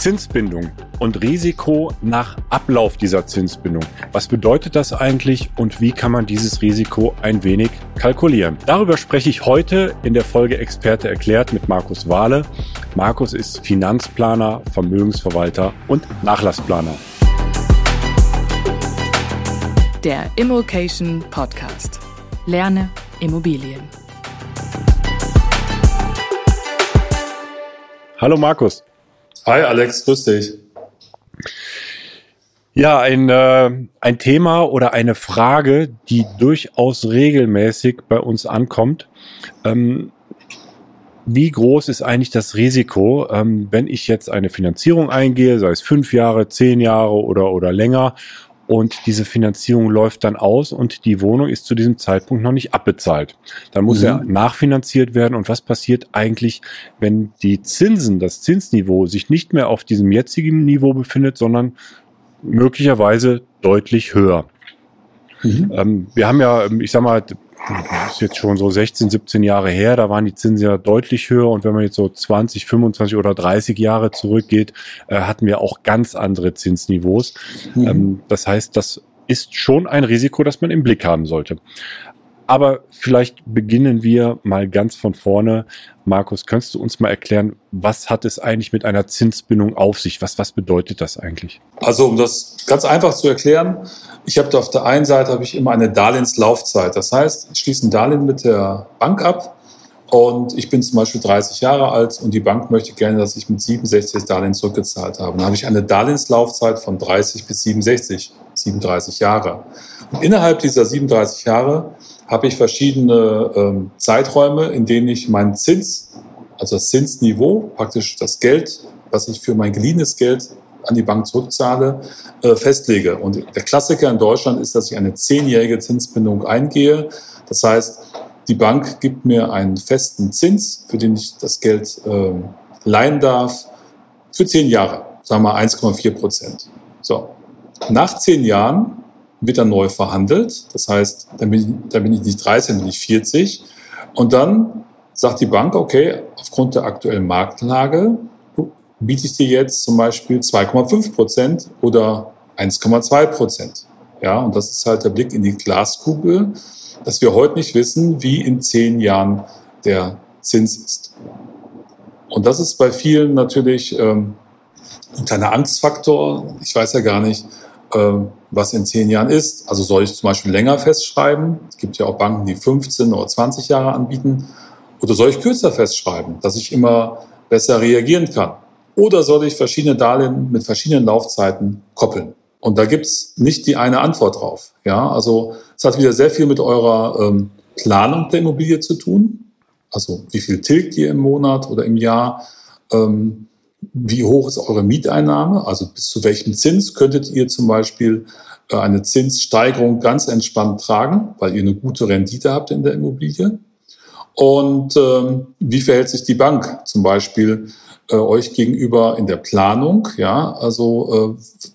Zinsbindung und Risiko nach Ablauf dieser Zinsbindung. Was bedeutet das eigentlich und wie kann man dieses Risiko ein wenig kalkulieren? Darüber spreche ich heute in der Folge Experte erklärt mit Markus Wahle. Markus ist Finanzplaner, Vermögensverwalter und Nachlassplaner. Der Immokation Podcast. Lerne Immobilien. Hallo Markus. Hi Alex, grüß dich. Ja, ein, äh, ein Thema oder eine Frage, die durchaus regelmäßig bei uns ankommt. Ähm, wie groß ist eigentlich das Risiko, ähm, wenn ich jetzt eine Finanzierung eingehe, sei es fünf Jahre, zehn Jahre oder, oder länger, und diese Finanzierung läuft dann aus und die Wohnung ist zu diesem Zeitpunkt noch nicht abbezahlt. Dann muss mhm. er nachfinanziert werden. Und was passiert eigentlich, wenn die Zinsen, das Zinsniveau sich nicht mehr auf diesem jetzigen Niveau befindet, sondern möglicherweise deutlich höher? Mhm. Ähm, wir haben ja, ich sag mal, das ist jetzt schon so 16, 17 Jahre her, da waren die Zinsen ja deutlich höher und wenn man jetzt so 20, 25 oder 30 Jahre zurückgeht, äh, hatten wir auch ganz andere Zinsniveaus. Mhm. Ähm, das heißt, das ist schon ein Risiko, das man im Blick haben sollte. Aber vielleicht beginnen wir mal ganz von vorne. Markus, könntest du uns mal erklären, was hat es eigentlich mit einer Zinsbindung auf sich? Was, was bedeutet das eigentlich? Also, um das ganz einfach zu erklären, ich habe auf der einen Seite habe ich immer eine Darlehenslaufzeit. Das heißt, ich schließe ein Darlehen mit der Bank ab und ich bin zum Beispiel 30 Jahre alt und die Bank möchte gerne, dass ich mit 67 das Darlehen zurückgezahlt habe. Dann habe ich eine Darlehenslaufzeit von 30 bis 67, 37 Jahre. Und innerhalb dieser 37 Jahre habe ich verschiedene ähm, Zeiträume, in denen ich meinen Zins, also das Zinsniveau, praktisch das Geld, was ich für mein geliehenes Geld an die Bank zurückzahle, äh, festlege. Und der Klassiker in Deutschland ist, dass ich eine zehnjährige Zinsbindung eingehe. Das heißt, die Bank gibt mir einen festen Zins, für den ich das Geld äh, leihen darf, für zehn Jahre, sagen wir 1,4 Prozent. So. Nach zehn Jahren wird dann neu verhandelt. Das heißt, dann bin, ich, dann bin ich nicht 30, dann bin ich 40. Und dann sagt die Bank, okay, aufgrund der aktuellen Marktlage biete ich dir jetzt zum Beispiel 2,5 Prozent oder 1,2 Prozent. Ja, und das ist halt der Blick in die Glaskugel, dass wir heute nicht wissen, wie in zehn Jahren der Zins ist. Und das ist bei vielen natürlich ähm, ein kleiner Angstfaktor. Ich weiß ja gar nicht, ähm, was in zehn Jahren ist. Also soll ich zum Beispiel länger festschreiben? Es gibt ja auch Banken, die 15 oder 20 Jahre anbieten. Oder soll ich kürzer festschreiben, dass ich immer besser reagieren kann? Oder soll ich verschiedene Darlehen mit verschiedenen Laufzeiten koppeln? Und da gibt's nicht die eine Antwort drauf. Ja, also es hat wieder sehr viel mit eurer ähm, Planung der Immobilie zu tun. Also wie viel tilgt ihr im Monat oder im Jahr? Ähm, wie hoch ist eure Mieteinnahme? Also bis zu welchem Zins könntet ihr zum Beispiel äh, eine Zinssteigerung ganz entspannt tragen, weil ihr eine gute Rendite habt in der Immobilie? Und ähm, wie verhält sich die Bank zum Beispiel äh, euch gegenüber in der Planung? Ja, also äh,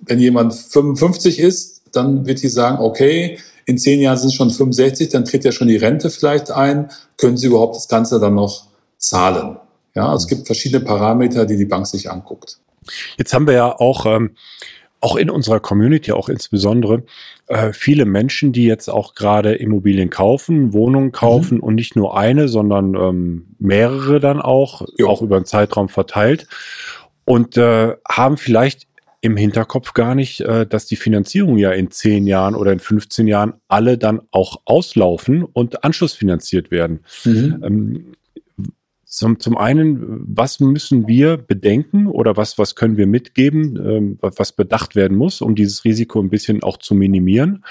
wenn jemand 55 ist, dann wird die sagen, okay, in zehn Jahren sind es schon 65, dann tritt ja schon die Rente vielleicht ein. Können Sie überhaupt das Ganze dann noch zahlen? Ja, es gibt verschiedene Parameter, die die Bank sich anguckt. Jetzt haben wir ja auch, ähm, auch in unserer Community, auch insbesondere, äh, viele Menschen, die jetzt auch gerade Immobilien kaufen, Wohnungen kaufen mhm. und nicht nur eine, sondern ähm, mehrere dann auch, jo. auch über einen Zeitraum verteilt und äh, haben vielleicht im Hinterkopf gar nicht, äh, dass die Finanzierung ja in 10 Jahren oder in 15 Jahren alle dann auch auslaufen und anschlussfinanziert werden. Mhm. Ähm, zum, zum einen, was müssen wir bedenken oder was, was können wir mitgeben, ähm, was bedacht werden muss, um dieses Risiko ein bisschen auch zu minimieren?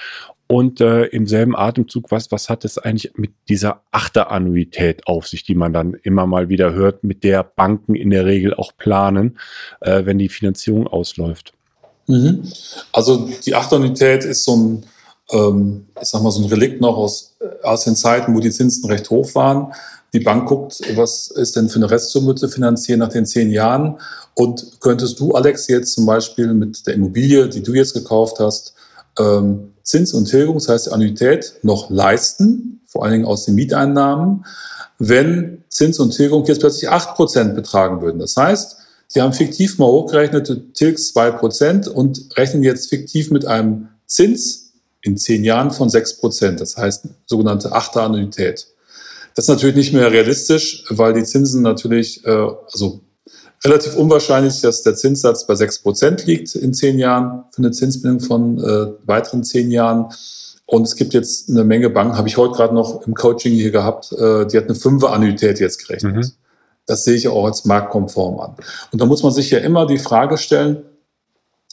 Und äh, im selben Atemzug, was, was hat es eigentlich mit dieser Achterannuität auf sich, die man dann immer mal wieder hört, mit der Banken in der Regel auch planen, äh, wenn die Finanzierung ausläuft? Mhm. Also die Achterannuität ist so ein, ähm, ich sag mal, so ein Relikt noch aus, aus den Zeiten, wo die Zinsen recht hoch waren die Bank guckt, was ist denn für eine Restsumme zu finanzieren nach den zehn Jahren. Und könntest du, Alex, jetzt zum Beispiel mit der Immobilie, die du jetzt gekauft hast, ähm, Zins und Tilgung, das heißt Annuität, noch leisten, vor allen Dingen aus den Mieteinnahmen, wenn Zins und Tilgung jetzt plötzlich acht Prozent betragen würden. Das heißt, Sie haben fiktiv mal hochgerechnet, du tilgst 2% und rechnen jetzt fiktiv mit einem Zins in zehn Jahren von 6%. Das heißt sogenannte Achterannuität. Das ist natürlich nicht mehr realistisch, weil die Zinsen natürlich, äh, also relativ unwahrscheinlich, dass der Zinssatz bei 6% liegt in zehn Jahren für eine Zinsbindung von äh, weiteren zehn Jahren. Und es gibt jetzt eine Menge Banken, habe ich heute gerade noch im Coaching hier gehabt, äh, die hat eine Fünfer-Annuität jetzt gerechnet. Mhm. Das sehe ich auch als marktkonform an. Und da muss man sich ja immer die Frage stellen,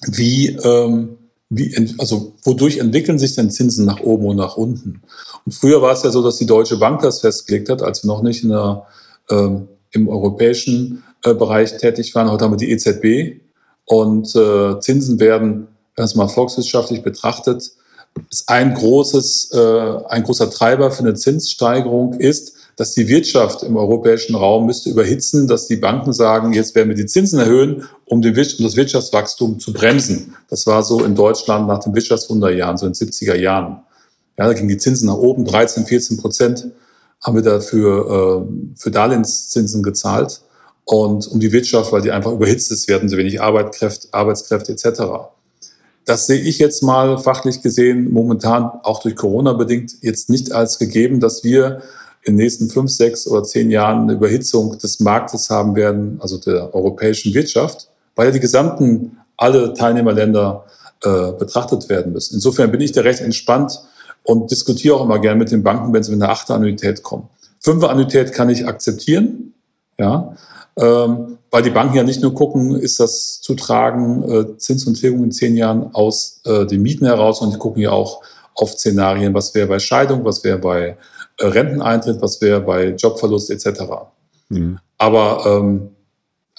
wie, ähm, wie, also wodurch entwickeln sich denn Zinsen nach oben und nach unten? Und früher war es ja so, dass die Deutsche Bank das festgelegt hat, als wir noch nicht in der, ähm, im europäischen äh, Bereich tätig waren. Heute haben wir die EZB und äh, Zinsen werden, wenn es mal volkswirtschaftlich betrachtet, ist ein großes, äh, ein großer Treiber für eine Zinssteigerung ist, dass die Wirtschaft im europäischen Raum müsste überhitzen, dass die Banken sagen, jetzt werden wir die Zinsen erhöhen, um, den, um das Wirtschaftswachstum zu bremsen. Das war so in Deutschland nach den Wirtschaftswunderjahren, so in den 70er Jahren. Ja, da gingen die Zinsen nach oben, 13, 14 Prozent haben wir dafür äh, für Darlehenszinsen gezahlt. Und um die Wirtschaft, weil die einfach überhitzt ist, werden so wenig Arbeitskräfte, Arbeitskräfte etc. Das sehe ich jetzt mal fachlich gesehen momentan auch durch Corona bedingt jetzt nicht als gegeben, dass wir in den nächsten fünf, sechs oder zehn Jahren eine Überhitzung des Marktes haben werden, also der europäischen Wirtschaft, weil ja die gesamten, alle Teilnehmerländer äh, betrachtet werden müssen. Insofern bin ich da recht entspannt und diskutiere auch immer gerne mit den Banken, wenn sie mit einer achter Annuität kommen. Fünfer Annuität kann ich akzeptieren, ja, ähm, weil die Banken ja nicht nur gucken, ist das zu tragen, äh, Zins und Tilgung in zehn Jahren aus äh, den Mieten heraus, sondern die gucken ja auch auf Szenarien, was wäre bei Scheidung, was wäre bei äh, Renteneintritt, was wäre bei Jobverlust etc. Mhm. Aber ähm,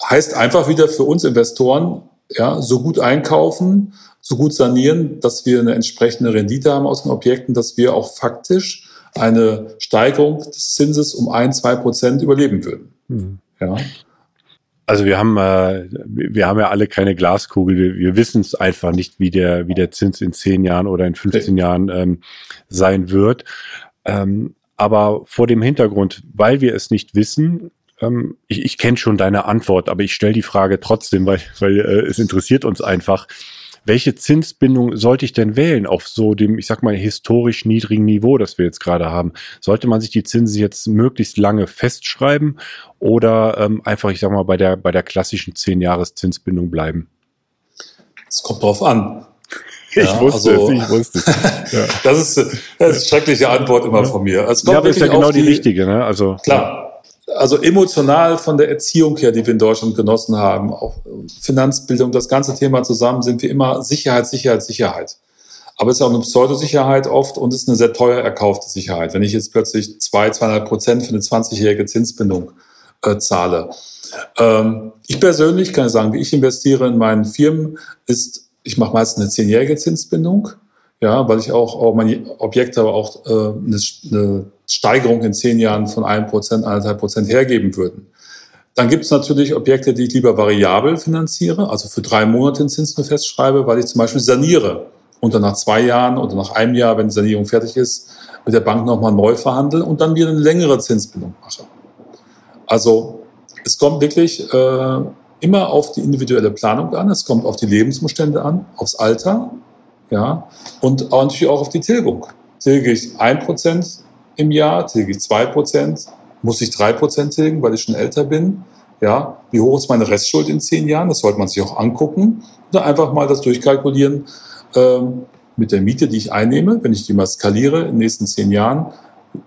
heißt einfach wieder für uns Investoren, ja, so gut einkaufen, so gut sanieren, dass wir eine entsprechende Rendite haben aus den Objekten, dass wir auch faktisch eine Steigerung des Zinses um ein, zwei Prozent überleben würden. Mhm. Ja. Also wir haben, äh, wir haben ja alle keine Glaskugel. Wir, wir wissen es einfach nicht, wie der, wie der Zins in zehn Jahren oder in 15 Jahren ähm, sein wird. Ähm, aber vor dem Hintergrund, weil wir es nicht wissen, ähm, ich, ich kenne schon deine Antwort, aber ich stelle die Frage trotzdem, weil, weil äh, es interessiert uns einfach. Welche Zinsbindung sollte ich denn wählen auf so dem, ich sag mal, historisch niedrigen Niveau, das wir jetzt gerade haben? Sollte man sich die Zinsen jetzt möglichst lange festschreiben oder ähm, einfach, ich sag mal, bei der, bei der klassischen 10-Jahres-Zinsbindung bleiben? Es kommt drauf an. Ich ja, wusste also, es, ich wusste es. Ja. Das, ist, das ist eine schreckliche Antwort immer von mir. Es kommt ja, aber ist ja genau die, die, richtige. Ne? Also, klar. Also emotional von der Erziehung her, die wir in Deutschland genossen haben, auch Finanzbildung, das ganze Thema zusammen, sind wir immer Sicherheit, Sicherheit, Sicherheit. Aber es ist auch eine Pseudosicherheit oft und es ist eine sehr teuer erkaufte Sicherheit. Wenn ich jetzt plötzlich zwei, zweieinhalb Prozent für eine 20-jährige Zinsbindung äh, zahle. Ähm, ich persönlich kann sagen, wie ich investiere in meinen Firmen, ist ich mache meistens eine zehnjährige Zinsbindung, ja, weil ich auch, auch meine Objekte aber auch äh, eine, eine Steigerung in zehn Jahren von einem Prozent, eineinhalb Prozent hergeben würden. Dann gibt es natürlich Objekte, die ich lieber variabel finanziere, also für drei Monate den Zins nur festschreibe, weil ich zum Beispiel saniere und dann nach zwei Jahren oder nach einem Jahr, wenn die Sanierung fertig ist, mit der Bank nochmal neu verhandle und dann wieder eine längere Zinsbindung mache. Also es kommt wirklich äh, immer auf die individuelle Planung an, es kommt auf die Lebensumstände an, aufs Alter, ja, und natürlich auch auf die Tilgung. Tilge ich ein Prozent im Jahr, tilge ich zwei Prozent, muss ich drei Prozent tilgen, weil ich schon älter bin, ja, wie hoch ist meine Restschuld in zehn Jahren, das sollte man sich auch angucken, oder einfach mal das durchkalkulieren ähm, mit der Miete, die ich einnehme, wenn ich die mal skaliere in den nächsten zehn Jahren,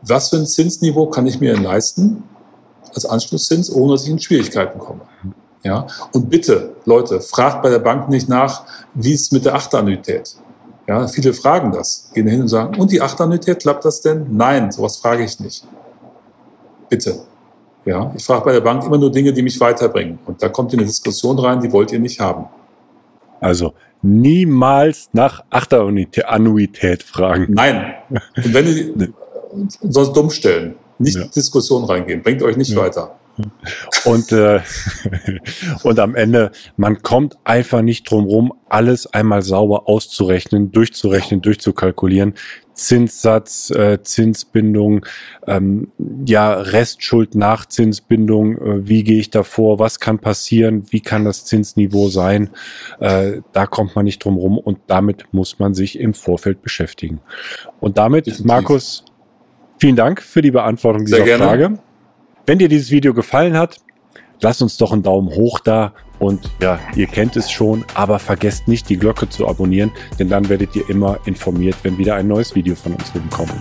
was für ein Zinsniveau kann ich mir leisten als Anschlusszins, ohne dass ich in Schwierigkeiten komme. Ja? Und bitte, Leute, fragt bei der Bank nicht nach, wie es mit der Achterannuität. Ja, viele fragen das, gehen hin und sagen, und die Achterannuität, klappt das denn? Nein, sowas frage ich nicht. Bitte. Ja, ich frage bei der Bank immer nur Dinge, die mich weiterbringen. Und da kommt ihr eine Diskussion rein, die wollt ihr nicht haben. Also niemals nach Achterannuität fragen. Nein. Und wenn ihr sonst dumm stellen, nicht ja. Diskussion reingehen, bringt euch nicht ja. weiter. Und, äh, und am Ende, man kommt einfach nicht drum rum, alles einmal sauber auszurechnen, durchzurechnen, durchzukalkulieren. Zinssatz, äh, Zinsbindung, ähm, ja, Restschuld nach Zinsbindung, äh, wie gehe ich davor, was kann passieren, wie kann das Zinsniveau sein, äh, da kommt man nicht drum rum und damit muss man sich im Vorfeld beschäftigen. Und damit. Markus, vielen Dank für die Beantwortung dieser Frage. Wenn dir dieses Video gefallen hat, lasst uns doch einen Daumen hoch da und ja, ihr kennt es schon, aber vergesst nicht die Glocke zu abonnieren, denn dann werdet ihr immer informiert, wenn wieder ein neues Video von uns kommt.